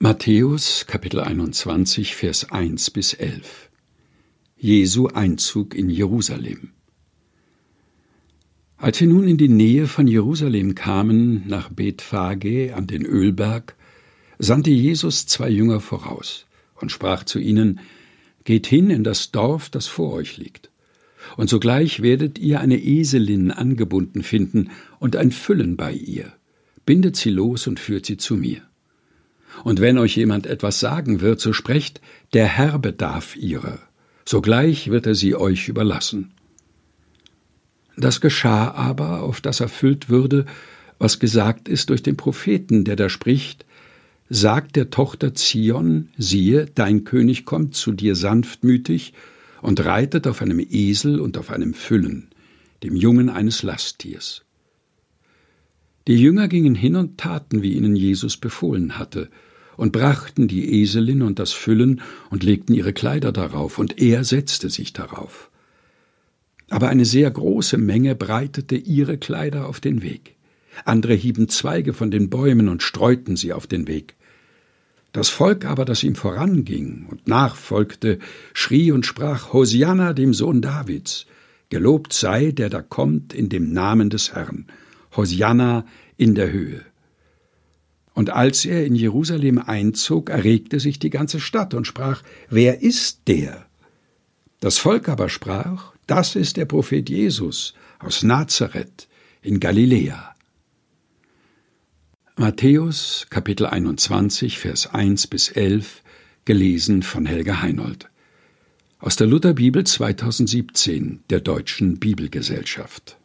Matthäus Kapitel 21 Vers 1 bis 11 Jesu Einzug in Jerusalem Als sie nun in die Nähe von Jerusalem kamen, nach Bethphage an den Ölberg, sandte Jesus zwei Jünger voraus und sprach zu ihnen: Geht hin in das Dorf, das vor euch liegt. Und sogleich werdet ihr eine Eselin angebunden finden und ein Füllen bei ihr. Bindet sie los und führt sie zu mir. Und wenn euch jemand etwas sagen wird, so sprecht, der Herr bedarf ihrer. Sogleich wird er sie euch überlassen. Das geschah aber, auf das erfüllt würde, was gesagt ist durch den Propheten, der da spricht, sagt der Tochter Zion, siehe, dein König kommt zu dir sanftmütig und reitet auf einem Esel und auf einem Füllen, dem Jungen eines Lasttiers. Die Jünger gingen hin und taten, wie ihnen Jesus befohlen hatte, und brachten die Eselin und das Füllen und legten ihre Kleider darauf, und er setzte sich darauf. Aber eine sehr große Menge breitete ihre Kleider auf den Weg. Andere hieben Zweige von den Bäumen und streuten sie auf den Weg. Das Volk aber, das ihm voranging und nachfolgte, schrie und sprach Hosianna dem Sohn Davids, gelobt sei, der da kommt in dem Namen des Herrn, Hosianna in der Höhe. Und als er in Jerusalem einzog, erregte sich die ganze Stadt und sprach, Wer ist der? Das Volk aber sprach, Das ist der Prophet Jesus aus Nazareth in Galiläa. Matthäus Kapitel 21 Vers 1 bis 11 gelesen von Helga Heinold aus der Lutherbibel 2017 der Deutschen Bibelgesellschaft